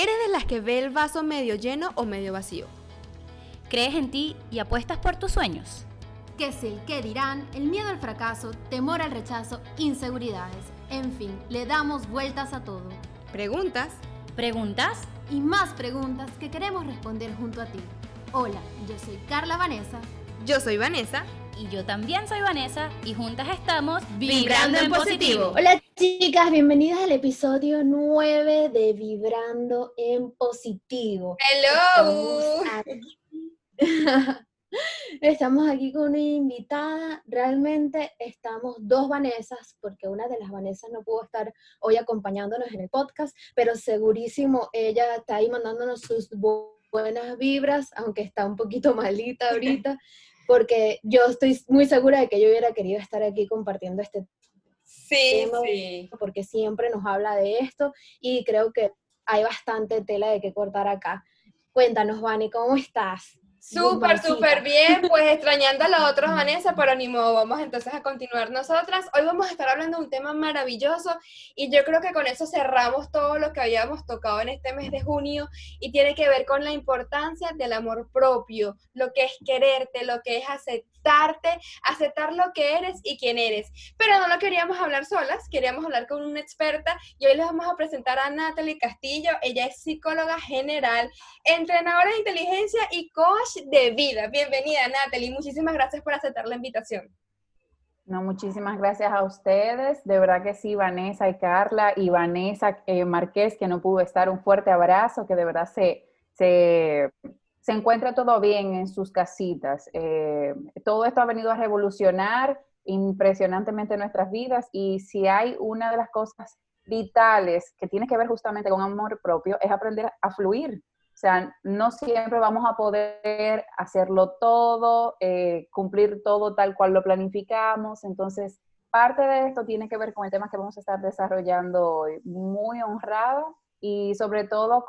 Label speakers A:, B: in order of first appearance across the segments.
A: ¿Eres de las que ve el vaso medio lleno o medio vacío?
B: ¿Crees en ti y apuestas por tus sueños?
C: ¿Qué es el qué dirán? El miedo al fracaso, temor al rechazo, inseguridades. En fin, le damos vueltas a todo.
A: ¿Preguntas?
B: ¿Preguntas?
C: Y más preguntas que queremos responder junto a ti. Hola, yo soy Carla Vanessa.
A: Yo soy Vanessa.
B: Y yo también soy Vanessa y juntas estamos
A: Vibrando en positivo.
D: Hola chicas, bienvenidas al episodio 9 de Vibrando en positivo.
A: Hello.
D: Estamos aquí con una invitada. Realmente estamos dos Vanessas, porque una de las Vanessas no pudo estar hoy acompañándonos en el podcast, pero segurísimo ella está ahí mandándonos sus buenas vibras, aunque está un poquito malita ahorita, porque yo estoy muy segura de que yo hubiera querido estar aquí compartiendo este
A: Sí,
D: tema,
A: sí.
D: porque siempre nos habla de esto y creo que hay bastante tela de que cortar acá. Cuéntanos, Vani, ¿cómo estás?
A: Súper, súper bien, pues extrañando a los otros Vanessa, pero ni modo, vamos entonces a continuar nosotras. Hoy vamos a estar hablando de un tema maravilloso y yo creo que con eso cerramos todo lo que habíamos tocado en este mes de junio y tiene que ver con la importancia del amor propio, lo que es quererte, lo que es aceptarte, aceptar lo que eres y quién eres. Pero no lo queríamos hablar solas, queríamos hablar con una experta y hoy les vamos a presentar a Natalie Castillo. Ella es psicóloga general, entrenadora de inteligencia y coach de vida. Bienvenida, Natalie. Muchísimas gracias por aceptar la invitación.
E: No, muchísimas gracias a ustedes. De verdad que sí, Vanessa y Carla y Vanessa eh, Márquez, que no pudo estar, un fuerte abrazo, que de verdad se, se, se encuentra todo bien en sus casitas. Eh, todo esto ha venido a revolucionar impresionantemente nuestras vidas y si hay una de las cosas vitales que tiene que ver justamente con amor propio es aprender a fluir. O sea, no siempre vamos a poder hacerlo todo, eh, cumplir todo tal cual lo planificamos. Entonces, parte de esto tiene que ver con el tema que vamos a estar desarrollando hoy. Muy honrada y sobre todo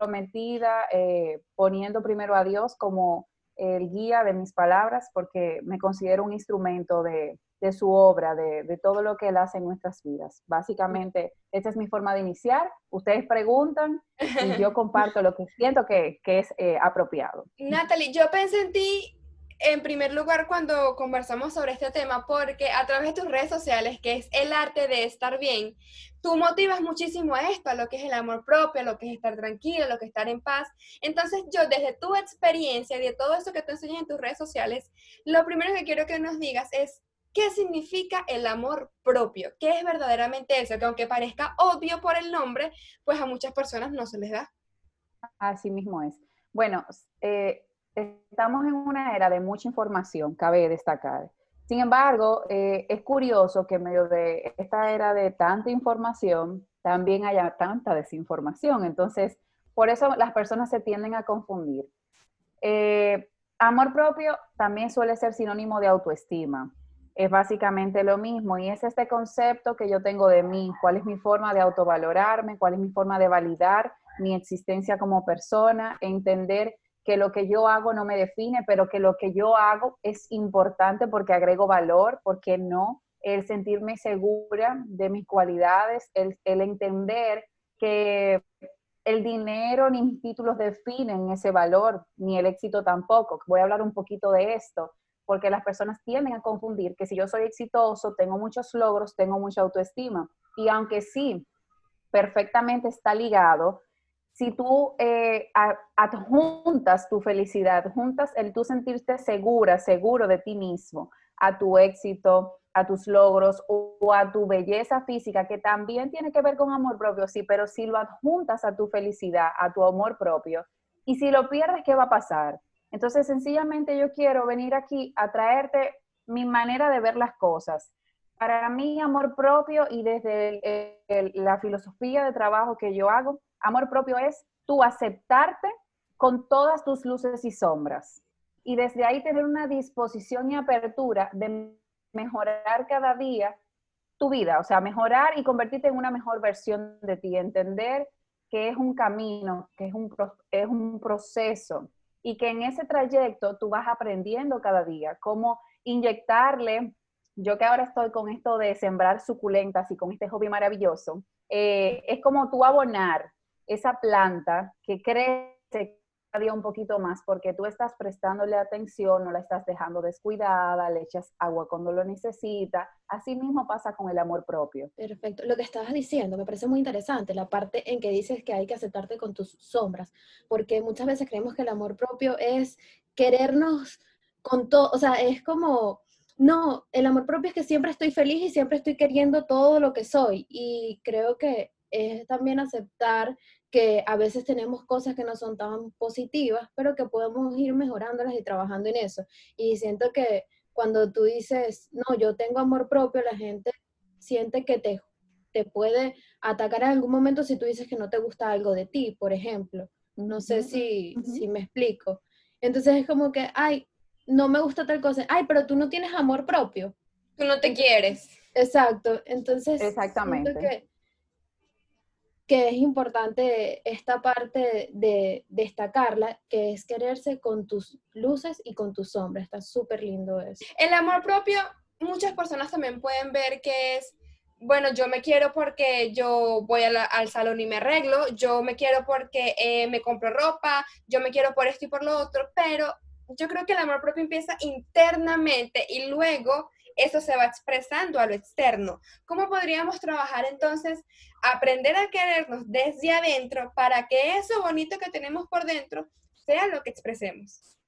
E: comprometida, eh, poniendo primero a Dios como el guía de mis palabras, porque me considero un instrumento de, de su obra, de, de, todo lo que Él hace en nuestras vidas. Básicamente, esta es mi forma de iniciar. Ustedes preguntan y yo comparto lo que siento que, que es eh, apropiado.
A: Natalie, yo pensé en ti en primer lugar cuando conversamos sobre este tema, porque a través de tus redes sociales, que es el arte de estar bien, tú motivas muchísimo a esto, a lo que es el amor propio, a lo que es estar tranquilo, a lo que es estar en paz. Entonces yo, desde tu experiencia y de todo eso que tú enseñas en tus redes sociales, lo primero que quiero que nos digas es, ¿qué significa el amor propio? ¿Qué es verdaderamente eso? Que aunque parezca obvio por el nombre, pues a muchas personas no se les da.
E: Así mismo es. Bueno, eh, estamos en una era de mucha información, cabe destacar. Sin embargo, eh, es curioso que en medio de esta era de tanta información, también haya tanta desinformación. Entonces, por eso las personas se tienden a confundir. Eh, amor propio también suele ser sinónimo de autoestima. Es básicamente lo mismo y es este concepto que yo tengo de mí, cuál es mi forma de autovalorarme, cuál es mi forma de validar mi existencia como persona, entender que lo que yo hago no me define, pero que lo que yo hago es importante porque agrego valor, porque no, el sentirme segura de mis cualidades, el, el entender que el dinero ni mis títulos definen ese valor, ni el éxito tampoco. Voy a hablar un poquito de esto, porque las personas tienden a confundir que si yo soy exitoso, tengo muchos logros, tengo mucha autoestima. Y aunque sí, perfectamente está ligado, si tú eh, adjuntas tu felicidad, juntas el tú sentirte segura, seguro de ti mismo, a tu éxito, a tus logros o, a tu belleza física, que también tiene que ver con amor propio, sí, pero si lo adjuntas a tu felicidad, a tu amor propio, y si lo pierdes, ¿qué va a pasar? Entonces, sencillamente yo quiero venir aquí a traerte mi manera de ver las cosas. Para mí, amor propio y desde la filosofía de trabajo que yo hago, amor propio es tú aceptarte con todas tus luces y sombras. Y desde ahí tener una disposición y apertura de mejorar cada día tu vida, o sea, mejorar y convertirte en una mejor versión de ti, entender que es un camino, que es un, es un proceso. Y que en ese trayecto tú vas aprendiendo cada día cómo inyectarle, yo que ahora estoy con esto de sembrar suculentas y con este hobby maravilloso, eh, es como tú abonar esa planta que crece cada día un poquito más porque tú estás prestándole atención, no la estás dejando descuidada, le echas agua cuando lo necesita. Así mismo pasa con el amor propio.
D: Perfecto. Lo que estabas diciendo me parece muy interesante, la parte en que dices que hay que aceptarte con tus sombras, porque muchas veces creemos que el amor propio es querernos con todo, o sea, es como, no, el amor propio es que siempre estoy feliz y siempre estoy queriendo todo lo que soy. Y creo que es también aceptar que a veces tenemos cosas que no son tan positivas, pero que podemos ir mejorándolas y trabajando en eso. Y siento que cuando tú dices, no, yo tengo amor propio, la gente siente que te, te puede atacar en algún momento si tú dices que no te gusta algo de ti, por ejemplo. No sé si, si me explico. Entonces es como que, ay, no me gusta tal cosa. Ay, pero tú no tienes amor propio.
A: Tú no te quieres.
D: Exacto. Entonces,
E: Exactamente.
D: siento que, que es importante esta parte de destacarla, que es quererse con tus luces y con tus sombras. Está súper lindo eso.
A: El amor propio, muchas personas también pueden ver que es, bueno, yo me quiero porque yo voy al salón y me arreglo, yo me quiero porque eh, me compro ropa, yo me quiero por esto y por lo otro, pero yo creo que el amor propio empieza internamente y luego eso se va expresando a lo externo. ¿Cómo podríamos trabajar entonces, aprender a querernos desde adentro para que eso bonito que tenemos por dentro sea lo que expresemos?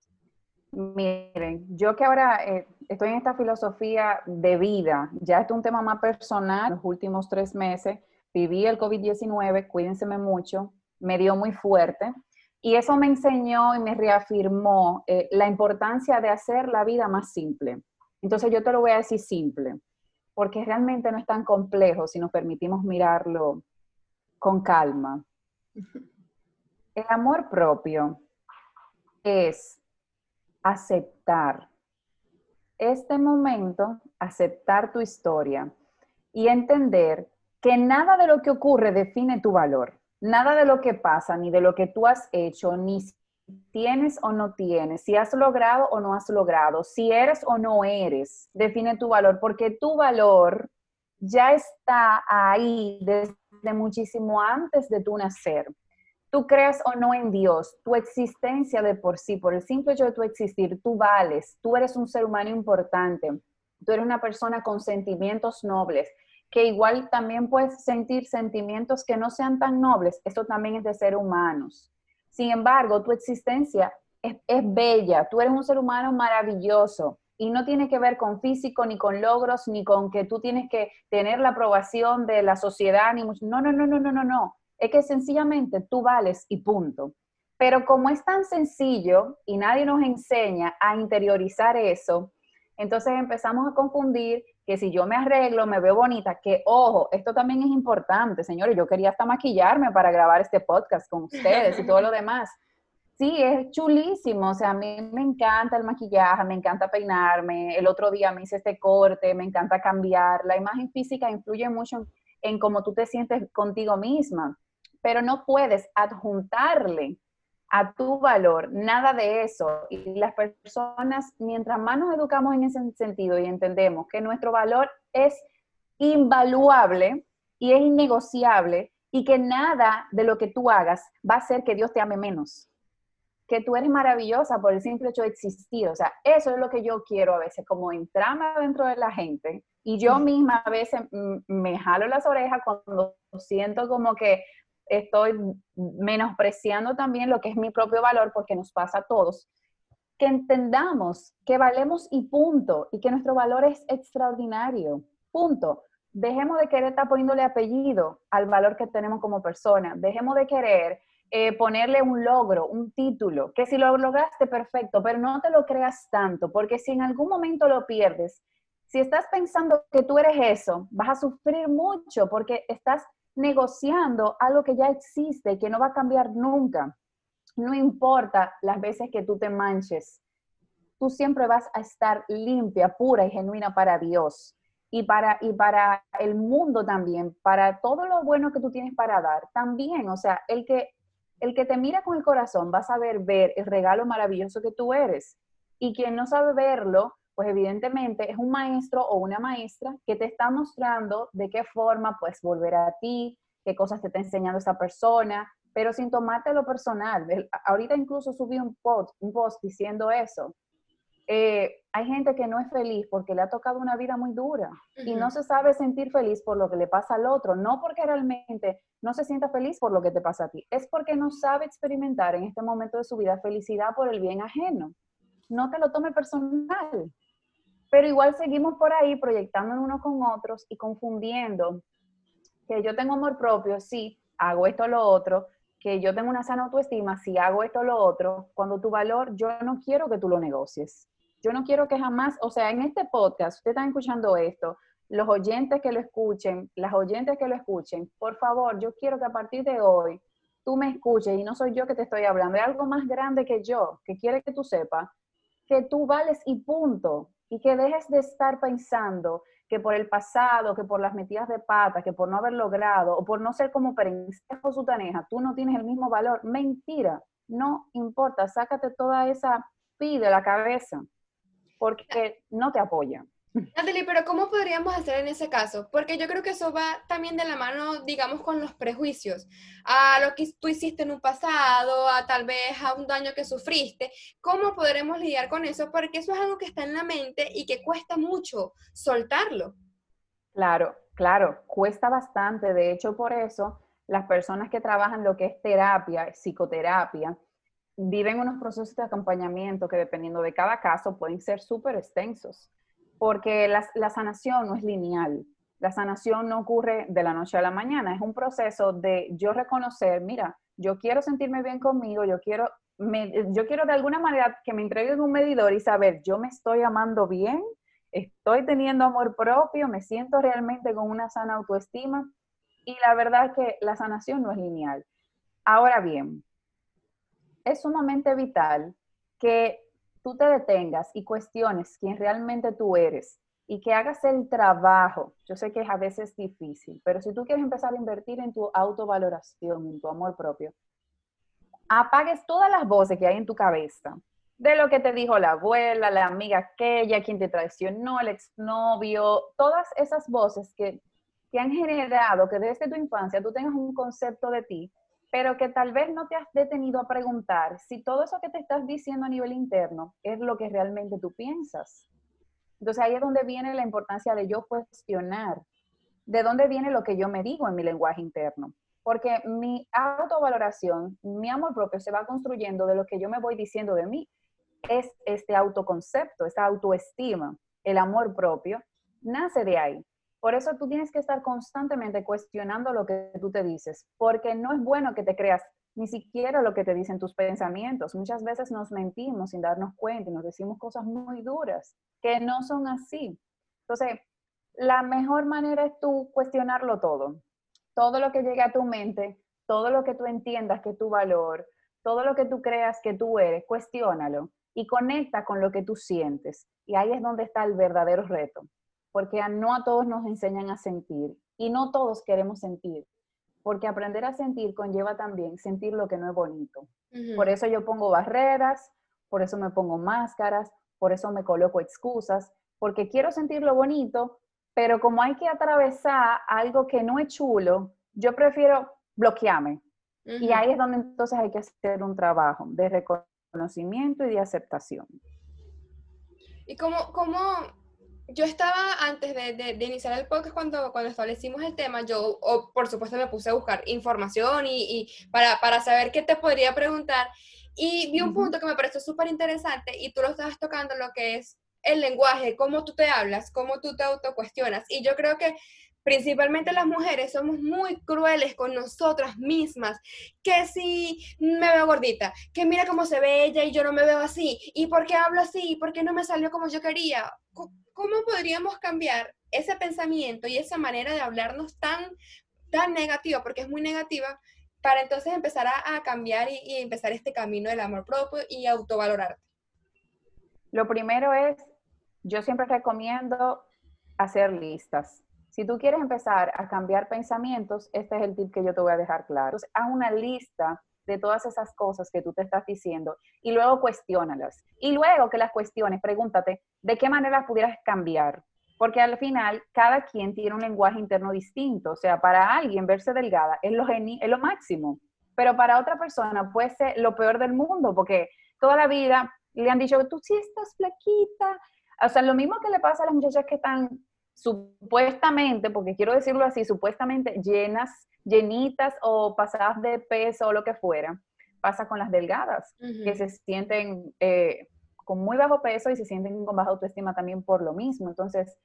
E: Miren, yo que ahora eh, estoy en esta filosofía de vida, ya es un tema más personal, los últimos tres meses viví el COVID-19, cuídense mucho, me dio muy fuerte y eso me enseñó y me reafirmó eh, la importancia de hacer la vida más simple. Entonces yo te lo voy a decir simple, porque realmente no es tan complejo si nos permitimos mirarlo con calma. El amor propio es aceptar este momento, aceptar tu historia y entender que nada de lo que ocurre define tu valor, nada de lo que pasa, ni de lo que tú has hecho, ni tienes o no tienes, si has logrado o no has logrado, si eres o no eres, define tu valor, porque tu valor ya está ahí desde muchísimo antes de tu nacer. Tú creas o no en Dios, tu existencia de por sí, por el simple hecho de tu existir, tú vales, tú eres un ser humano importante, tú eres una persona con sentimientos nobles, que igual también puedes sentir sentimientos que no sean tan nobles, esto también es de ser humanos. Sin embargo, tu existencia es, bella, tú eres un ser humano maravilloso, y no tiene que ver con físico, ni con logros, ni con que tú tienes que tener la aprobación de la sociedad, ni mucho. No, no, no, no, no, no, no es que sencillamente tú vales y punto. Pero como es tan sencillo y nadie nos enseña a interiorizar eso, entonces empezamos a confundir que si yo me arreglo, me veo bonita, que ojo, esto también es importante, señores, yo quería hasta maquillarme para grabar este podcast con ustedes y todo lo demás. Sí, es chulísimo, o sea, a mí me encanta el maquillaje, me encanta peinarme, el otro día me hice este corte, me encanta cambiar, la imagen física influye mucho en, en cómo tú te sientes contigo misma pero no puedes adjuntarle a tu valor nada de eso. Y las personas, mientras más nos educamos en ese sentido y entendemos que nuestro valor es invaluable y es innegociable y que nada de lo que tú hagas va a hacer que Dios te ame menos. Que tú eres maravillosa por el simple hecho de existir. O sea, eso es lo que yo quiero a veces, como entrarme dentro de la gente. Y yo misma a veces me jalo las orejas cuando siento como que estoy menospreciando también lo que es mi propio valor porque nos pasa a todos, que entendamos que valemos y punto, y que nuestro valor es extraordinario, punto. Dejemos de querer estar poniéndole apellido al valor que tenemos como persona, dejemos de querer eh, ponerle un logro, un título, que si lo lograste, perfecto, pero no te lo creas tanto, porque si en algún momento lo pierdes, si estás pensando que tú eres eso, vas a sufrir mucho porque estás negociando algo que ya existe que no va a cambiar nunca. No importa las veces que tú te manches, tú siempre vas a estar limpia, pura y genuina para Dios y para, y para el mundo también, para todo lo bueno que tú tienes para dar también. O sea, el que, el que te mira con el corazón va a saber ver el regalo maravilloso que tú eres. Y quien no sabe verlo, pues evidentemente es un maestro o una maestra que te está mostrando de qué forma puedes volver a ti, qué cosas te está enseñando esa persona, pero sin tomártelo personal. Ahorita incluso subí un post, un post diciendo eso. Eh, hay gente que no es feliz porque le ha tocado una vida muy dura y no se sabe sentir feliz por lo que le pasa al otro, no porque realmente no se sienta feliz por lo que te pasa a ti, es porque no sabe experimentar en este momento de su vida felicidad por el bien ajeno. No te lo tome personal, pero igual seguimos por ahí proyectando unos con otros y confundiendo que yo tengo amor propio, sí, hago esto o lo otro, que yo tengo una sana autoestima, si hago esto o lo otro, cuando tu valor, yo no quiero que tú lo negocies. Yo no quiero que jamás, o sea, en este podcast, ustedes están escuchando esto, los oyentes que lo escuchen, las oyentes que lo escuchen, por favor, yo quiero que a partir de hoy tú me escuches y no soy yo que te estoy hablando, es algo más grande que yo, que quiere que tú sepas que tú vales y punto, y que dejes de estar pensando que por el pasado, que por las metidas de pata, que por no haber logrado o por no ser como perencejo sutaneja, tú no tienes el mismo valor. Mentira, no importa, sácate toda esa pi de la cabeza porque no te apoyan.
A: Natalie, pero ¿cómo podríamos hacer en ese caso? Porque yo creo que eso va también de la mano, digamos, con los prejuicios, a lo que tú hiciste en un pasado, a tal vez a un daño que sufriste. ¿Cómo podremos lidiar con eso? Porque eso es algo que está en la mente y que cuesta mucho soltarlo.
E: Claro, claro, cuesta bastante. De hecho, por eso las personas que trabajan lo que es terapia, psicoterapia, viven unos procesos de acompañamiento que dependiendo de cada caso pueden ser súper extensos porque la, sanación no es lineal. La sanación no ocurre de la noche a la mañana, es un proceso de yo reconocer, mira, yo quiero sentirme bien conmigo, yo quiero, yo quiero de alguna manera que me entreguen un medidor y saber, yo me estoy amando bien, estoy teniendo amor propio, me siento realmente con una sana autoestima y la verdad es que la sanación no es lineal. Ahora bien, es sumamente vital que tú te detengas y cuestiones quién realmente tú eres y que hagas el trabajo, yo sé que es a veces difícil, pero si tú quieres empezar a invertir en tu autovaloración, en tu amor propio, apagues todas las voces que hay en tu cabeza, de lo que te dijo la abuela, la amiga aquella, quien te traicionó, el exnovio, todas esas voces que te han generado que desde tu infancia tú tengas un concepto de ti pero que tal vez no te has detenido a preguntar si todo eso que te estás diciendo a nivel interno es lo que realmente tú piensas. Entonces ahí es donde viene la importancia de yo cuestionar de dónde viene lo que yo me digo en mi lenguaje interno. Porque mi autovaloración, mi amor propio se va construyendo de lo que yo me voy diciendo de mí. Es este autoconcepto, esta autoestima, el amor propio, nace de ahí. Por eso tú tienes que estar constantemente cuestionando lo que tú te dices, porque no es bueno que te creas ni siquiera lo que te dicen tus pensamientos. Muchas veces nos mentimos sin darnos cuenta y nos decimos cosas muy duras que no son así. Entonces, la mejor manera es tú cuestionarlo todo. Todo lo que llegue a tu mente, todo lo que tú entiendas que tu valor, todo lo que tú creas que tú eres, cuestiónalo y conecta con lo que tú sientes. Y ahí es donde está el verdadero reto porque no a todos nos enseñan a sentir y no todos queremos sentir, porque aprender a sentir conlleva también sentir lo que no es bonito. Por eso yo pongo barreras, por eso me pongo máscaras, por eso me coloco excusas, porque quiero sentir lo bonito, pero como hay que atravesar algo que no es chulo, yo prefiero bloquearme. Y ahí es donde entonces hay que hacer un trabajo de reconocimiento y de aceptación.
A: ¿Y cómo, cómo yo estaba antes de, iniciar el podcast cuando, cuando establecimos el tema, yo por supuesto me puse a buscar información y, para, para, saber qué te podría preguntar y vi un punto que me pareció súper interesante y tú lo estabas tocando, lo que es el lenguaje, cómo tú te hablas, cómo tú te autocuestionas. Y yo creo que principalmente las mujeres somos muy crueles con nosotras mismas, que si me veo gordita, que mira cómo se ve ella y yo no me veo así, y por qué hablo así, por qué no me salió como yo quería. ¿Cómo podríamos cambiar ese pensamiento y esa manera de hablarnos tan, tan negativa, porque es muy negativa, para entonces empezar a, cambiar y, y empezar este camino del amor propio y autovalorarte?
E: Lo primero es, yo siempre recomiendo hacer listas si tú quieres empezar a cambiar pensamientos, este es el tip que yo te voy a dejar claro. Entonces, haz una lista de todas esas cosas que tú te estás diciendo y luego cuestiónalas. Y luego que las cuestiones, pregúntate de qué manera pudieras cambiar. Porque al final, cada quien tiene un lenguaje interno distinto. O sea, para alguien verse delgada es lo, es lo máximo. pero para otra persona puede ser lo peor del mundo, porque toda la vida le han dicho, tú sí estás flaquita. O sea, lo mismo que le pasa a las muchachas que están supuestamente, porque quiero decirlo así, supuestamente llenas, llenitas o pasadas de peso o lo que fuera, pasa con las delgadas, que se sienten eh, con muy bajo peso y se sienten con baja autoestima también por lo mismo. Entonces,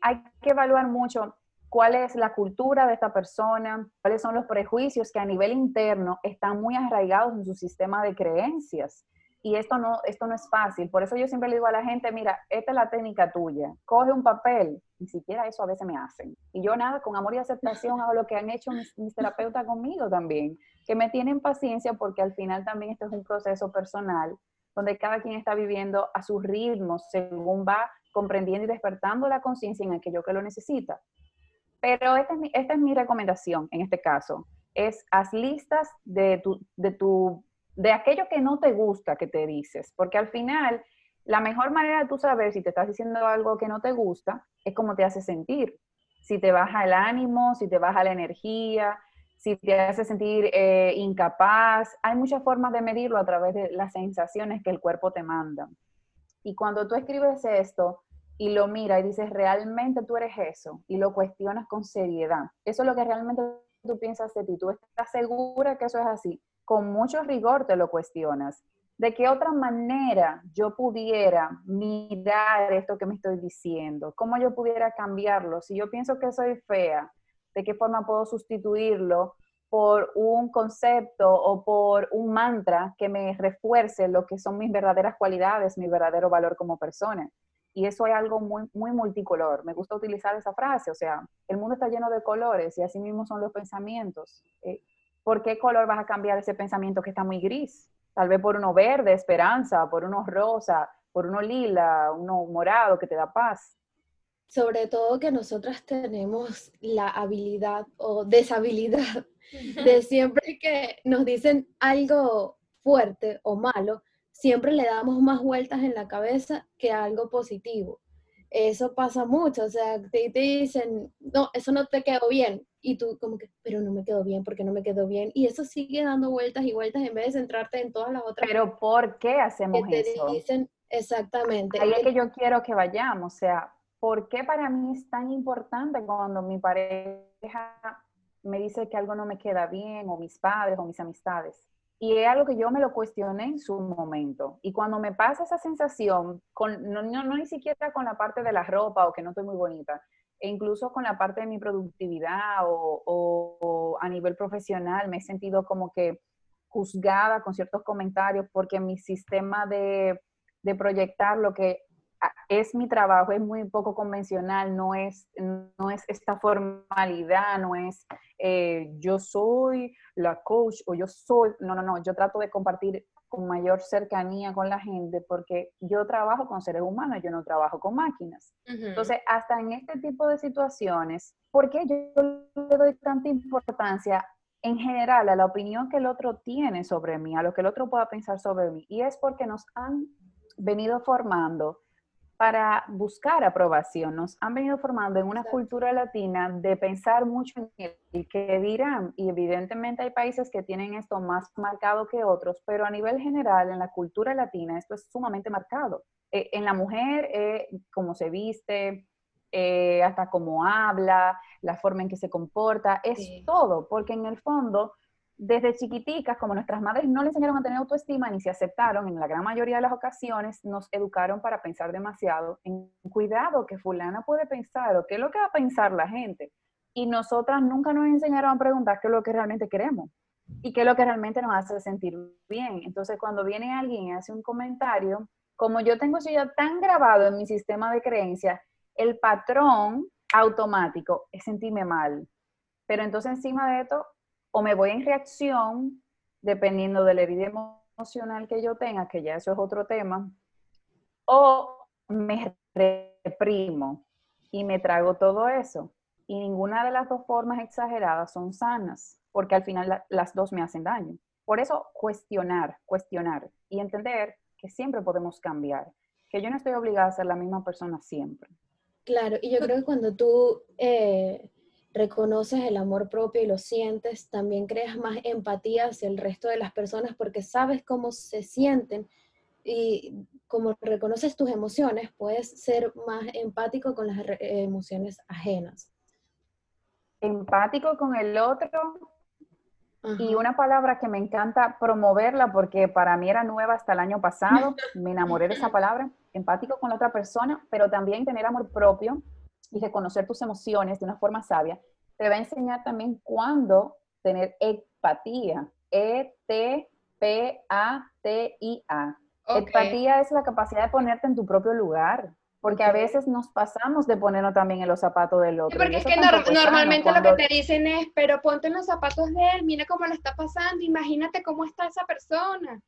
E: hay que evaluar mucho cuál es la cultura de esta persona, cuáles son los prejuicios que a nivel interno están muy arraigados en su sistema de creencias. Y esto no, esto no es fácil. Por eso yo siempre le digo a la gente, mira, esta es la técnica tuya. Coge un papel. Ni siquiera eso a veces me hacen. Y yo nada, con amor y aceptación hago lo que han hecho mis, mis terapeutas conmigo también. Que me tienen paciencia porque al final también esto es un proceso personal donde cada quien está viviendo a su ritmo según va comprendiendo y despertando la conciencia en aquello que lo necesita. Pero esta es, mi, esta es mi recomendación en este caso, es haz listas de, tu, de, tu, de aquello que no te gusta que te dices, porque al final la mejor manera de tú saber si te estás diciendo algo que no te gusta es cómo te hace sentir. Si te baja el ánimo, si te baja la energía, si te hace sentir eh, incapaz. Hay muchas formas de medirlo a través de las sensaciones que el cuerpo te manda. Y cuando tú escribes esto y lo miras y dices, realmente tú eres eso, y lo cuestionas con seriedad, eso es lo que realmente tú piensas de ti, tú estás segura que eso es así, con mucho rigor te lo cuestionas. ¿De qué otra manera yo pudiera mirar esto que me estoy diciendo? ¿Cómo yo pudiera cambiarlo? Si yo pienso que soy fea, ¿de qué forma puedo sustituirlo por un concepto o por un mantra que me refuerce lo que son mis verdaderas cualidades, mi verdadero valor como persona. Y eso es algo muy, multicolor. Me gusta utilizar esa frase, o sea, el mundo está lleno de colores y así mismo son los pensamientos. Eh, ¿Por qué color vas a cambiar ese pensamiento que está muy gris? Tal vez por uno verde, esperanza, por uno rosa, por uno lila, uno morado que te da paz
D: sobre todo que nosotras tenemos la habilidad o deshabilidad de siempre que nos dicen algo fuerte o malo, siempre le damos más vueltas en la cabeza que algo positivo. Eso pasa mucho, o sea, te, te dicen, no, eso no te quedó bien, y tú como que, pero no me quedó bien, porque no me quedó bien, y eso sigue dando vueltas y vueltas en vez de centrarte en todas las otras.
E: Pero ¿por qué hacemos que te
D: Dicen, exactamente.
E: Ahí es que yo quiero que vayamos, o sea, ¿por qué para mí es tan importante cuando mi pareja me dice que algo no me queda bien, o mis padres, o mis amistades? Y es algo que yo me lo cuestioné en su momento. Y cuando me pasa esa sensación, con, no, no, ni siquiera con la parte de la ropa o que no estoy muy bonita, e incluso con la parte de mi productividad o, a nivel profesional, me he sentido como que juzgada con ciertos comentarios porque mi sistema de, de proyectar lo que es mi trabajo, es muy poco convencional, no es, no es esta formalidad, no es eh, yo soy la coach o yo soy, no, no, no, yo trato de compartir con mayor cercanía con la gente porque yo trabajo con seres humanos, yo no trabajo con máquinas. Entonces, hasta en este tipo de situaciones, ¿por qué yo le doy tanta importancia en general a la opinión que el otro tiene sobre mí, a lo que el otro pueda pensar sobre mí? Y es porque nos han venido formando para buscar aprobación. Nos han venido formando en una cultura latina de pensar mucho en el que dirán, y evidentemente hay países que tienen esto más marcado que otros, pero a nivel general en la cultura latina esto es sumamente marcado. Eh, en la mujer, eh, cómo se viste, eh, hasta cómo habla, la forma en que se comporta, es todo, porque en el fondo desde chiquiticas, como nuestras madres no le enseñaron a tener autoestima ni se aceptaron, en la gran mayoría de las ocasiones nos educaron para pensar demasiado en cuidado que fulana puede pensar o qué es lo que va a pensar la gente. Y nosotras nunca nos enseñaron a preguntar qué es lo que realmente queremos y qué es lo que realmente nos hace sentir bien. Entonces, cuando viene alguien y hace un comentario, como yo tengo eso ya tan grabado en mi sistema de creencias, el patrón automático es sentirme mal. Pero entonces encima de esto, o me voy en reacción, dependiendo de la herida emocional que yo tenga, que ya eso es otro tema, o me reprimo y me trago todo eso. Y ninguna de las dos formas exageradas son sanas, porque al final las dos me hacen daño. Por eso, cuestionar, cuestionar y entender que siempre podemos cambiar, que yo no estoy obligada a ser la misma persona siempre.
D: Claro, y yo creo que cuando tú eh, reconoces el amor propio y lo sientes, también creas más empatía hacia el resto de las personas porque sabes cómo se sienten y como reconoces tus emociones, puedes ser más empático con las emociones ajenas.
E: Empático con el otro y una palabra que me encanta promoverla porque para mí era nueva hasta el año pasado, me enamoré de esa palabra, empático con la otra persona, pero también tener amor propio y reconocer tus emociones de una forma sabia, te va a enseñar también cuándo tener empatía. E-T-P-A-T-I-A. Empatía es la capacidad de ponerte en tu propio lugar. Porque a veces nos pasamos de ponernos también en los zapatos del otro.
A: porque es que normalmente lo que te dicen es, pero ponte en los zapatos de él, mira cómo le está pasando, imagínate cómo está esa persona.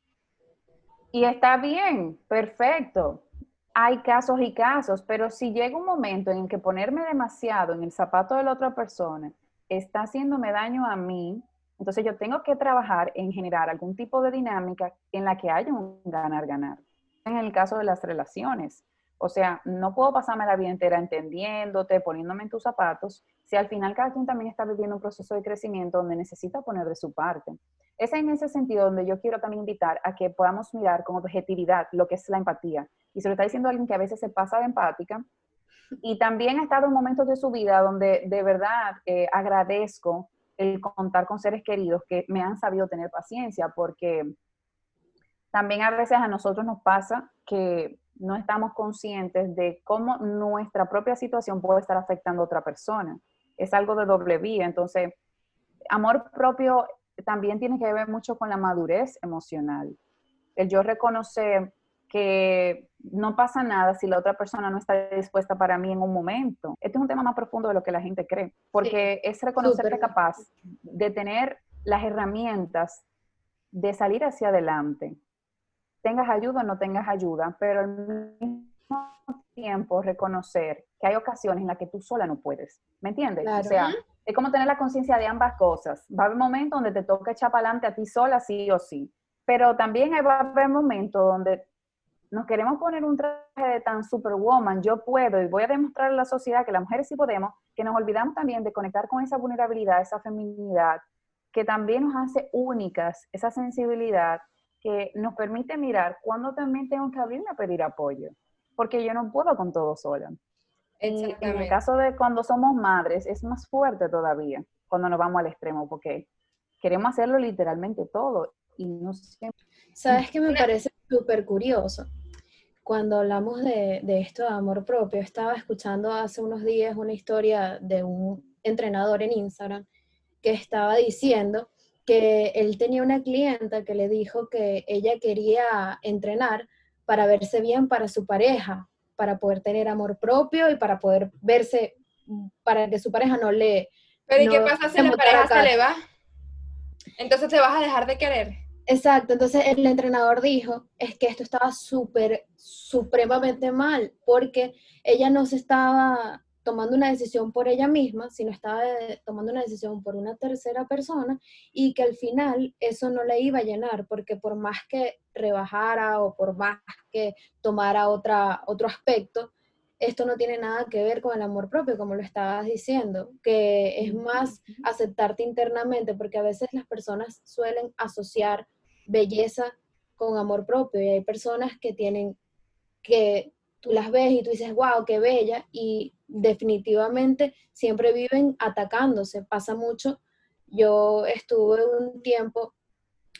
E: Y está bien, perfecto. Hay casos y casos, pero si llega un momento en el que ponerme demasiado en el zapato de la otra persona está haciéndome daño a mí, entonces yo tengo que trabajar en generar algún tipo de dinámica en la que haya un ganar-ganar. En el caso de las relaciones, o sea, no puedo pasarme la vida entera entendiéndote, poniéndome en tus zapatos, si al final cada quien también está viviendo un proceso de crecimiento donde necesita poner de su parte. Es en ese sentido donde yo quiero también invitar a que podamos mirar con objetividad lo que es la empatía. Y se lo está diciendo alguien que a veces se pasa de empática y también ha estado en momentos de su vida donde de verdad eh, agradezco el contar con seres queridos que me han sabido tener paciencia, porque también a veces a nosotros nos pasa que no estamos conscientes de cómo nuestra propia situación puede estar afectando a otra persona. Es algo de doble vía. Entonces, amor propio también tiene que ver mucho con la madurez emocional. El yo reconocer que no pasa nada si la otra persona no está dispuesta para mí en un momento. Este es un tema más profundo de lo que la gente cree, porque es reconocerte capaz de tener las herramientas de salir hacia adelante, tengas ayuda o no tengas ayuda, pero al mismo tiempo reconocer que hay ocasiones en las que tú sola no puedes. ¿Me entiendes? O sea, es como tener la conciencia de ambas cosas. Va a haber momentos donde te toca echar para adelante a ti sola, sí o sí. Pero también va a haber momentos donde nos queremos poner un traje de tan superwoman, yo puedo y voy a demostrar a la sociedad que las mujeres sí podemos, que nos olvidamos también de conectar con esa vulnerabilidad, esa feminidad, que también nos hace únicas, esa sensibilidad que nos permite mirar cuándo también tengo que abrirme a pedir apoyo, porque yo no puedo con todo sola. En el caso de cuando somos madres, es más fuerte todavía, cuando nos vamos al extremo, porque queremos hacerlo literalmente todo y no siempre...
D: ¿Sabes qué me parece súper curioso? Cuando hablamos de, de esto de amor propio, estaba escuchando hace unos días una historia de un entrenador en Instagram que estaba diciendo que él tenía una clienta que le dijo que ella quería entrenar para verse bien para su pareja, para poder tener amor propio y para poder verse, para que su pareja no le...
A: Pero ¿y qué pasa si la pareja se le va? Entonces te vas a dejar de querer.
D: Exacto, entonces el entrenador dijo, es que esto estaba súper, supremamente mal, porque ella no se estaba tomando una decisión por ella misma, sino estaba eh, tomando una decisión por una tercera persona y que al final eso no le iba a llenar, porque por más que rebajara o por más que tomara otra, otro aspecto, esto no tiene nada que ver con el amor propio, como lo estabas diciendo, que es más aceptarte internamente, porque a veces las personas suelen asociar belleza con amor propio y hay personas que tienen que tú las ves y tú dices, wow, qué bella, y definitivamente siempre viven atacándose. Pasa mucho. Yo estuve un tiempo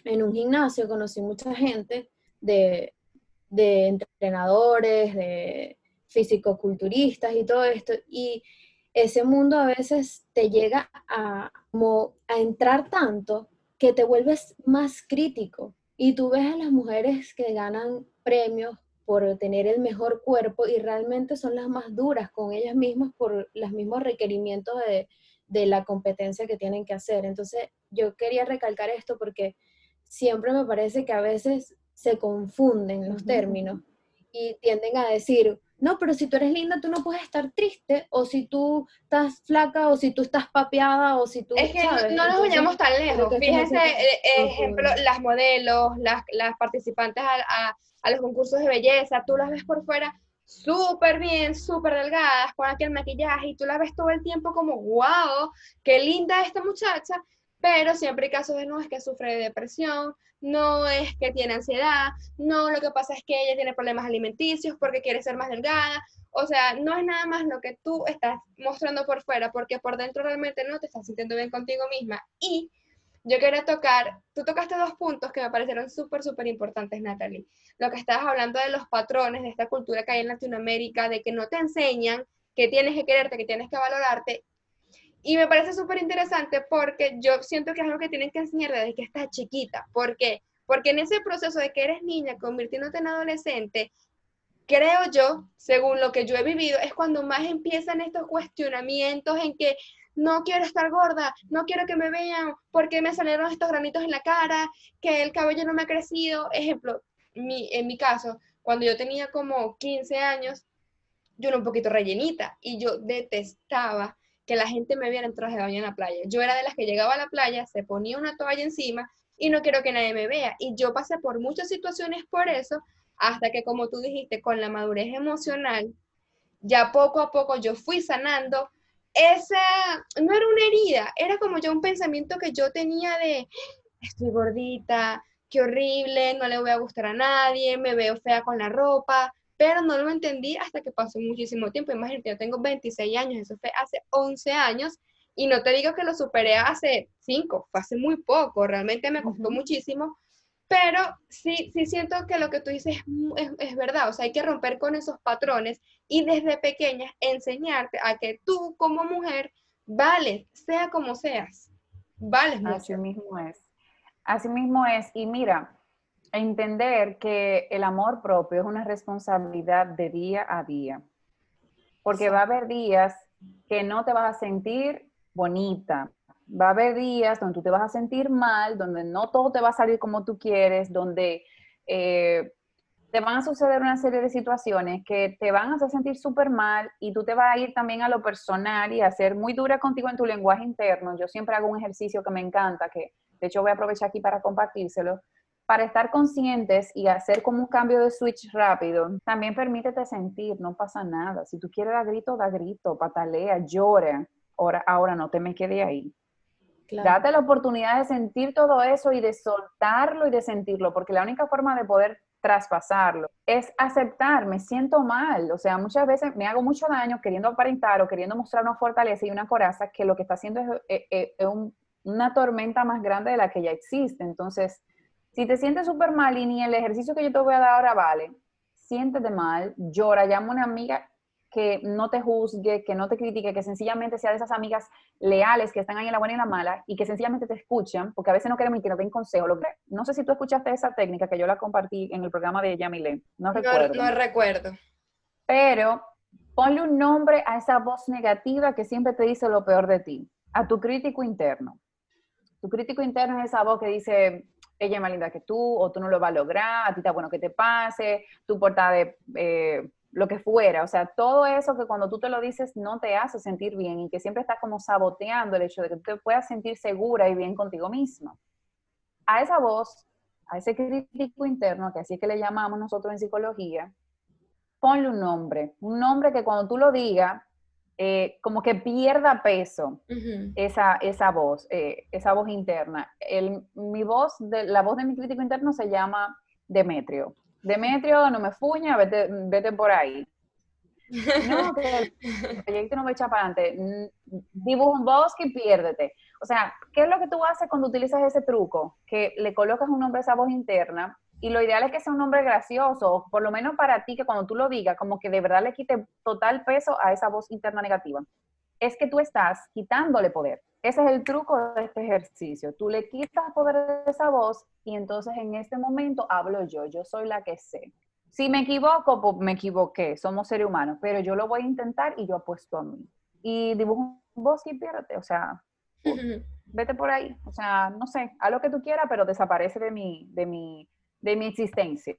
D: en un gimnasio, conocí mucha gente de, de entrenadores, de fisicoculturistas y todo esto, y ese mundo a veces te llega a, a entrar tanto que te vuelves más crítico. Y tú ves a las mujeres que ganan premios por tener el mejor cuerpo y realmente son las más duras con ellas mismas por los mismos requerimientos de, la competencia que tienen que hacer. Entonces, yo quería recalcar esto porque siempre me parece que a veces se confunden los términos y tienden a decir, no, pero si tú eres linda, tú no puedes estar triste, o si tú estás flaca, o si tú estás papeada, o si tú...
A: Es que no, nos vayamos tan lejos. Fíjense, eh, ejemplo, las modelos, las, las participantes a, a los concursos de belleza, tú las ves por fuera súper bien, súper delgadas, con aquel maquillaje y tú la ves todo el tiempo como, wow, qué linda esta muchacha, pero siempre hay casos de no es que sufre de depresión, no es que tiene ansiedad, no, lo que pasa es que ella tiene problemas alimenticios porque quiere ser más delgada, o sea, no es nada más lo que tú estás mostrando por fuera, porque por dentro realmente no te estás sintiendo bien contigo misma. Y yo quería tocar, tú tocaste dos puntos que me parecieron súper, súper importantes, Natalie. Lo que estabas hablando de los patrones de esta cultura que hay en Latinoamérica, de que no te enseñan que tienes que quererte, que tienes que valorarte. Y me parece súper interesante porque yo siento que es algo que tienes que enseñar desde que estás chiquita. ¿Por qué? Porque en ese proceso de que eres niña, convirtiéndote en adolescente, creo yo, según lo que yo he vivido, es cuando más empiezan estos cuestionamientos en que no quiero estar gorda, no quiero que me vean porque me salieron estos granitos en la cara, que el cabello no me ha crecido. Ejemplo, mi, en mi caso, cuando yo tenía como 15 años, yo era un poquito rellenita y yo detestaba que la gente me viera en traje de baño en la playa. Yo era de las que llegaba a la playa, se ponía una toalla encima y no quiero que nadie me vea. Y yo pasé por muchas situaciones por eso, hasta que como tú dijiste, con la madurez emocional, ya poco a poco yo fui sanando esa, no era una herida, era como ya un pensamiento que yo tenía de, estoy gordita, qué horrible, no le voy a gustar a nadie, me veo fea con la ropa, pero no lo entendí hasta que pasó muchísimo tiempo. Imagínate, yo tengo 26 años, eso fue hace 11 años, y no te digo que lo superé hace 5, fue hace muy poco, realmente me costó muchísimo, pero sí, sí siento que lo que tú dices es, es, verdad, o sea, hay que romper con esos patrones y desde pequeñas enseñarte a que tú como mujer vales, sea como seas, vales mucho.
E: Así mismo es. Así mismo es. Y mira, entender que el amor propio es una responsabilidad de día a día. Porque va a haber días que no te vas a sentir bonita, va a haber días donde tú te vas a sentir mal, donde no todo te va a salir como tú quieres, donde eh, te van a suceder una serie de situaciones que te van a hacer sentir súper mal y tú te vas a ir también a lo personal y a ser muy dura contigo en tu lenguaje interno. Yo siempre hago un ejercicio que me encanta, que de hecho voy a aprovechar aquí para compartírselo. Para estar conscientes y hacer como un cambio de switch rápido, también permítete sentir, no pasa nada. Si tú quieres dar grito, da grito, patalea, llora. Ahora, ahora no te me quede ahí Date la oportunidad de sentir todo eso y de soltarlo y de sentirlo, porque la única forma de poder traspasarlo es aceptar, me siento mal, o sea, muchas veces me hago mucho daño queriendo aparentar o queriendo mostrar una fortaleza y una coraza que lo que está haciendo es, una tormenta más grande de la que ya existe. Entonces, si te sientes súper mal y ni el ejercicio que yo te voy a dar ahora vale, siéntete mal, llora, llama a una amiga que no te juzgue, que no te critique, que sencillamente sea de esas amigas leales que están ahí en la buena y en la mala y que sencillamente te escuchan, porque a veces no queremos que nos den consejo. no sé si tú escuchaste esa técnica que yo la compartí en el programa de Yamile, no recuerdo.
A: No, recuerdo.
E: Pero ponle un nombre a esa voz negativa que siempre te dice lo peor de ti, a tu crítico interno. Tu crítico interno es esa voz que dice, ella es más linda que tú, o tú no lo vas a lograr, a ti está bueno que te pase, tu portada de... Eh, lo que fuera, o sea, todo eso que cuando tú te lo dices no te hace sentir bien y que siempre estás como saboteando el hecho de que tú te puedas sentir segura y bien contigo misma. A esa voz, a ese crítico interno, que así es que le llamamos nosotros en psicología, ponle un nombre, un nombre que cuando tú lo digas, eh, como que pierda peso esa, esa voz, eh, esa voz interna. El, mi voz, de, la voz de mi crítico interno se llama Demetrio. Demetrio, no me fuña, vete, vete por ahí. No, que el proyecto no va a echar para adelante. Dibuja un bosque y piérdete. O sea, ¿qué es lo que tú haces cuando utilizas ese truco? Que le colocas un nombre a esa voz interna y lo ideal es que sea un nombre gracioso, por lo menos para ti, que cuando tú lo digas, como que de verdad le quite total peso a esa voz interna negativa. Es que tú estás quitándole poder. Ese es el truco de este ejercicio. Tú le quitas poder de esa voz y entonces en este momento hablo yo. Yo soy la que sé. Si me equivoco, pues me equivoqué. Somos seres humanos, pero yo lo voy a intentar y yo apuesto a mí. Y dibujo un voz y piérdete. O sea, vete por ahí. O sea, no sé, haz lo que tú quieras, pero desaparece de mi, de mi, de mi existencia.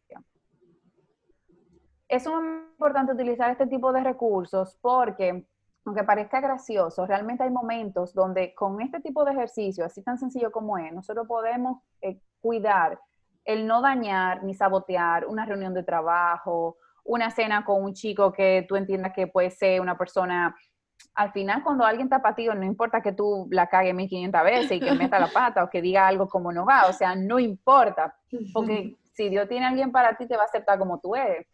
E: Es muy importante utilizar este tipo de recursos porque aunque parezca gracioso, realmente hay momentos donde con este tipo de ejercicio, así tan sencillo como es, nosotros podemos eh, cuidar el no dañar ni sabotear una reunión de trabajo una cena con un chico que tú entiendas que puede ser una persona al final cuando alguien está ti, no importa que tú la cagues 1500 veces y que meta la pata o que diga algo como no va, o sea, no importa, porque si Dios tiene a alguien para ti, te va a aceptar como tú eres.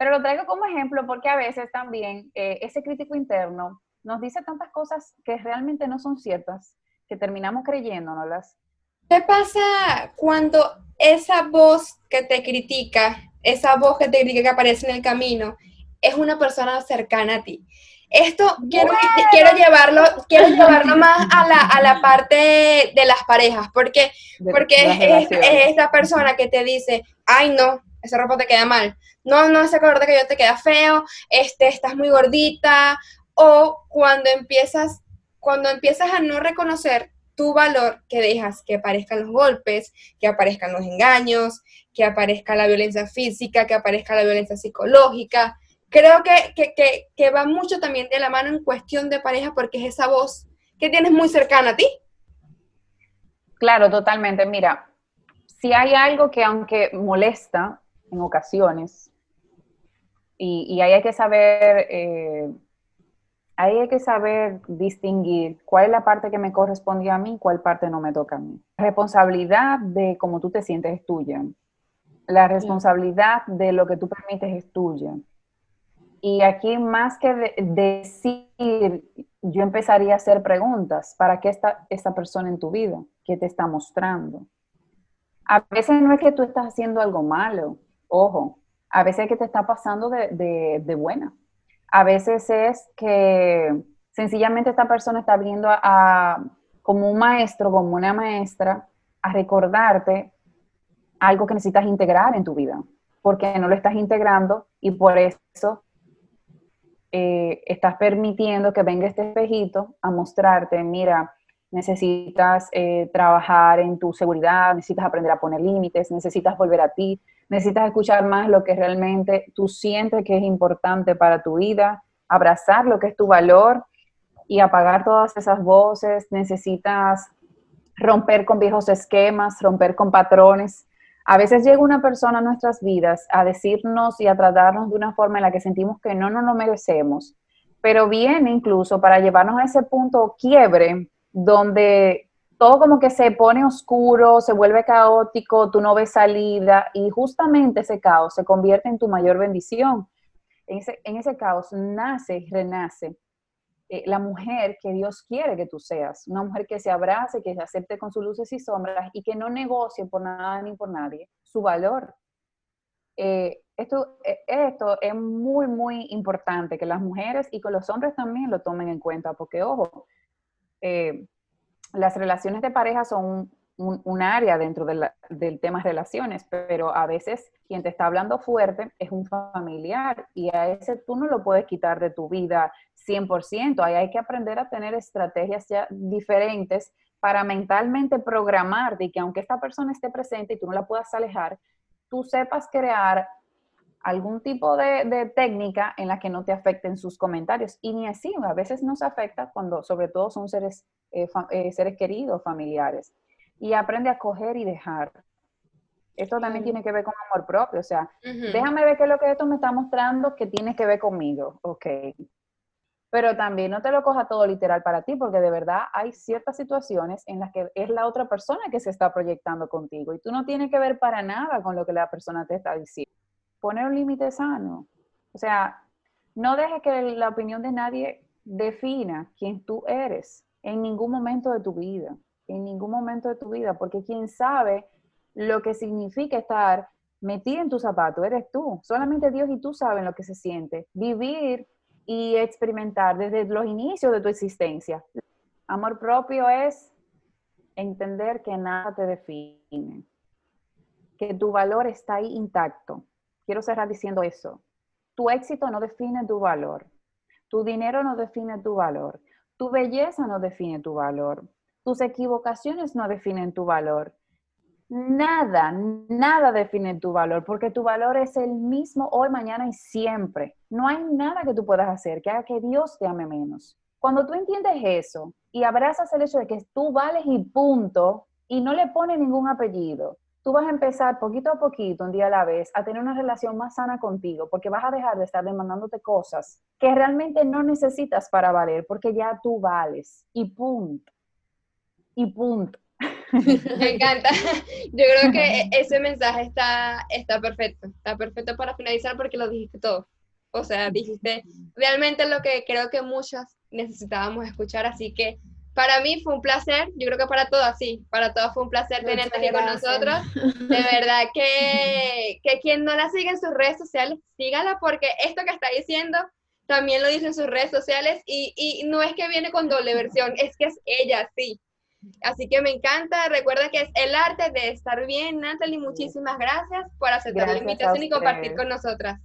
E: Pero lo traigo como ejemplo porque a veces también eh, ese crítico interno nos dice tantas cosas que realmente no son ciertas, que terminamos creyéndonoslas.
A: ¿Qué pasa cuando esa voz que te critica, esa voz que te critica que aparece en el camino, es una persona cercana a ti? Esto quiero, quiero, llevarlo, quiero llevarlo más a la, a la parte de las parejas, porque, porque es, esta persona que te dice, ay no, esa ropa te queda mal, no, no, ese color de que yo te queda feo, este, estás muy gordita, o cuando empiezas, cuando empiezas a no reconocer tu valor, que dejas que aparezcan los golpes, que aparezcan los engaños, que aparezca la violencia física, que aparezca la violencia psicológica, creo que, va mucho también de la mano en cuestión de pareja porque es esa voz que tienes muy cercana a ti.
E: Claro, totalmente. Mira, si hay algo que aunque molesta en ocasiones, y, ahí hay que saber, eh, ahí hay que saber distinguir cuál es la parte que me corresponde a mí y cuál parte no me toca a mí. La responsabilidad de cómo tú te sientes es tuya. La responsabilidad de lo que tú permites es tuya. Y aquí más que decir, yo empezaría a hacer preguntas. ¿Para qué está esta persona en tu vida? ¿Qué te está mostrando? A veces no es que tú estás haciendo algo malo, ojo, a veces es que te está pasando de, buena. A veces es que sencillamente esta persona está viendo a, como un maestro, como una maestra, a recordarte algo que necesitas integrar en tu vida, porque no lo estás integrando y por eso eh, estás permitiendo que venga este espejito a mostrarte, mira, necesitas eh, trabajar en tu seguridad, necesitas aprender a poner límites, necesitas volver a ti, necesitas escuchar más lo que realmente tú sientes que es importante para tu vida, abrazar lo que es tu valor y apagar todas esas voces, necesitas romper con viejos esquemas, romper con patrones. A veces llega una persona a nuestras vidas a decirnos y a tratarnos de una forma en la que sentimos que no nos lo merecemos, pero viene incluso para llevarnos a ese punto quiebre donde todo como que se pone oscuro, se vuelve caótico, tú no ves salida y justamente ese caos se convierte en tu mayor bendición. En ese, en ese caos nace y renace eh, la mujer que Dios quiere que tú seas, una mujer que se abrace, que se acepte con sus luces y sombras y que no negocie por nada ni por nadie su valor. Eh, esto, eh, esto es muy, muy importante que las mujeres y con los hombres también lo tomen en cuenta, porque ojo, las relaciones de pareja son un, área dentro del tema relaciones, pero a veces quien te está hablando fuerte es un familiar y a ese tú no lo puedes quitar de tu vida 100%. Ahí hay que aprender a tener estrategias ya diferentes para mentalmente programarte y que aunque esta persona esté presente y tú no la puedas alejar, tú sepas crear algún tipo de, técnica en la que no te afecten sus comentarios. Y ni así, a veces nos afecta cuando sobre todo son seres, eh, eh, seres queridos, familiares. Y aprende a coger y dejar. Esto también tiene que ver con amor propio, o sea, déjame ver qué es lo que esto me está mostrando que tiene que ver conmigo, ok pero también no te lo coja todo literal para ti, porque de verdad hay ciertas situaciones en las que es la otra persona que se está proyectando contigo y tú no tienes que ver para nada con lo que la persona te está diciendo. Poner un límite sano. O sea, no dejes que la opinión de nadie defina quién tú eres en ningún momento de tu vida, en ningún momento de tu vida, porque quien sabe lo que significa estar metido en tu zapato eres tú. Solamente Dios y tú saben lo que se siente. Vivir y experimentar desde los inicios de tu existencia. Amor propio es entender que nada te define, que tu valor está ahí intacto. Quiero cerrar diciendo eso. Tu éxito no define tu valor. Tu dinero no define tu valor. Tu belleza no define tu valor. Tus equivocaciones no definen tu valor. Nada, nada define tu valor, porque tu valor es el mismo hoy, mañana y siempre. No hay nada que tú puedas hacer que haga que Dios te ame menos. Cuando tú entiendes eso y abrazas el hecho de que tú vales y punto, y no le pones ningún apellido, tú vas a empezar poquito a poquito, un día a la vez, a tener una relación más sana contigo, porque vas a dejar de estar demandándote cosas que realmente no necesitas para valer, porque ya tú vales. Y punto. Y punto.
A: Me encanta. Yo creo que ese mensaje está, está perfecto. Está perfecto para finalizar porque lo dijiste todo. O sea, dijiste realmente lo que creo que muchas necesitábamos escuchar. Así que para mí fue un placer, yo creo que para todas, sí, para todas fue un placer tenerte aquí con nosotros. De verdad que, que quien no la siga en sus redes sociales, sígala porque esto que está diciendo también lo dice en sus redes sociales y, y no es que viene con doble versión, es que es ella, sí. Así que me encanta, recuerda que es el arte de estar bien, Natalie, muchísimas gracias por aceptar la invitación y compartir con nosotras.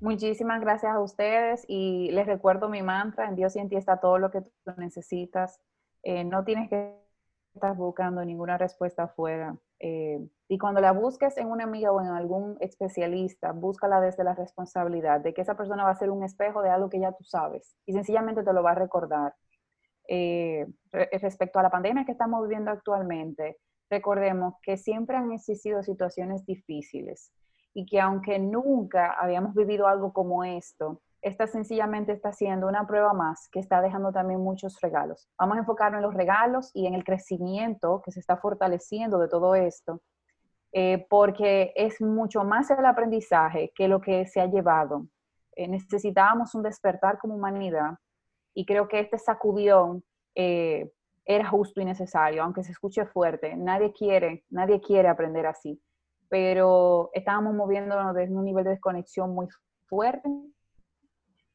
E: Muchísimas gracias a ustedes y les recuerdo mi mantra, en Dios y en ti está todo lo que tú necesitas. Eh, no tienes que estar buscando ninguna respuesta afuera. Eh, y cuando la busques en una amiga o en algún especialista, búscala desde la responsabilidad de que esa persona va a ser un espejo de algo que ya tú sabes y sencillamente te lo va a recordar. Eh, respecto a la pandemia que estamos viviendo actualmente, recordemos que siempre han existido situaciones difíciles y que aunque nunca habíamos vivido algo como esto, esta sencillamente está siendo una prueba más que está dejando también muchos regalos. Vamos a enfocarnos en los regalos y en el crecimiento que se está fortaleciendo de todo esto, eh, porque es mucho más el aprendizaje que lo que se ha llevado. Eh, necesitábamos un despertar como humanidad y creo que este sacudión eh, era justo y necesario, aunque se escuche fuerte. Nadie quiere, nadie quiere aprender así pero estábamos moviéndonos desde un nivel de desconexión muy fuerte.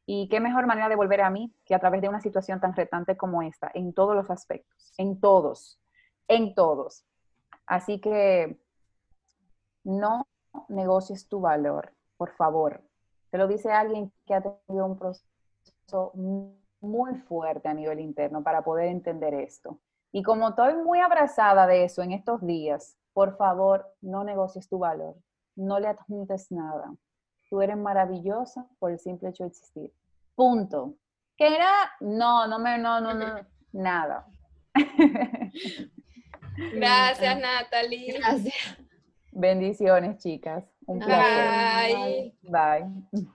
E: Y qué mejor manera de volver a mí que a través de una situación tan retante como esta, en todos los aspectos, en todos, en todos. Así que no negocies tu valor, por favor. Te lo dice alguien que ha tenido un proceso muy fuerte a nivel interno para poder entender esto. Y como estoy muy abrazada de eso en estos días, por favor, no negocies tu valor, no le adjuntes nada. Tú eres maravillosa por el simple hecho de existir. Punto. ¿Qué era? No, no me, no, no, no, nada.
A: Gracias, Natalie.
D: Gracias.
E: Bendiciones, chicas. Un placer.
A: Bye.
E: Bye.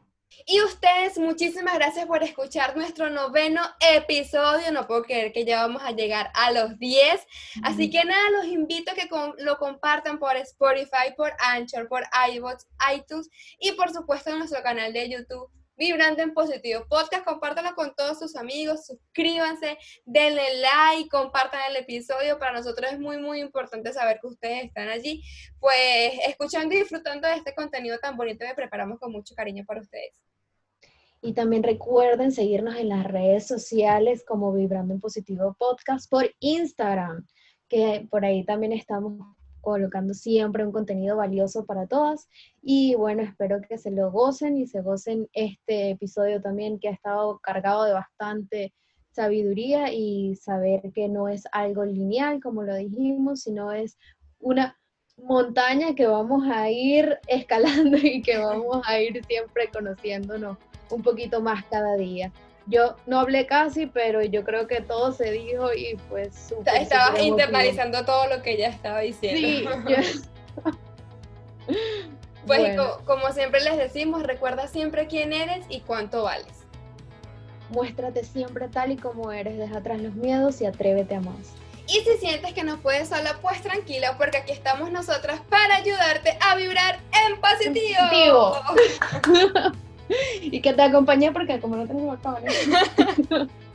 A: Y ustedes, muchísimas gracias por escuchar nuestro noveno episodio. No puedo creer que ya vamos a llegar a los 10. Así que nada, los invito a que lo compartan por Spotify, por Anchor, por iBots, iTunes y por supuesto en nuestro canal de YouTube. Vibrando en Positivo Podcast, compártanlo con todos sus amigos, suscríbanse, denle like, compartan el episodio. Para nosotros es muy, muy importante saber que ustedes están allí, pues escuchando y disfrutando de este contenido tan bonito que preparamos con mucho cariño para ustedes.
D: Y también recuerden seguirnos en las redes sociales como Vibrando en Positivo Podcast por Instagram, que por ahí también estamos colocando siempre un contenido valioso para todas. Y bueno, espero que se lo gocen y se gocen este episodio también que ha estado cargado de bastante sabiduría y saber que no es algo lineal, como lo dijimos, sino es una montaña que vamos a ir escalando y que vamos a ir siempre conociéndonos un poquito más cada día. Yo no hablé casi, pero yo creo que todo se dijo y pues...
A: Estabas internalizando todo lo que ella estaba diciendo. Sí, Pues como siempre les decimos, recuerda siempre quién eres y cuánto vales.
D: Muéstrate siempre tal y como eres, deja atrás los miedos y atrévete a más.
A: Y si sientes que no puedes sola, pues tranquila, porque aquí estamos nosotras para ayudarte a vibrar en positivo.
D: y que te acompañe porque como no tenemos cámara.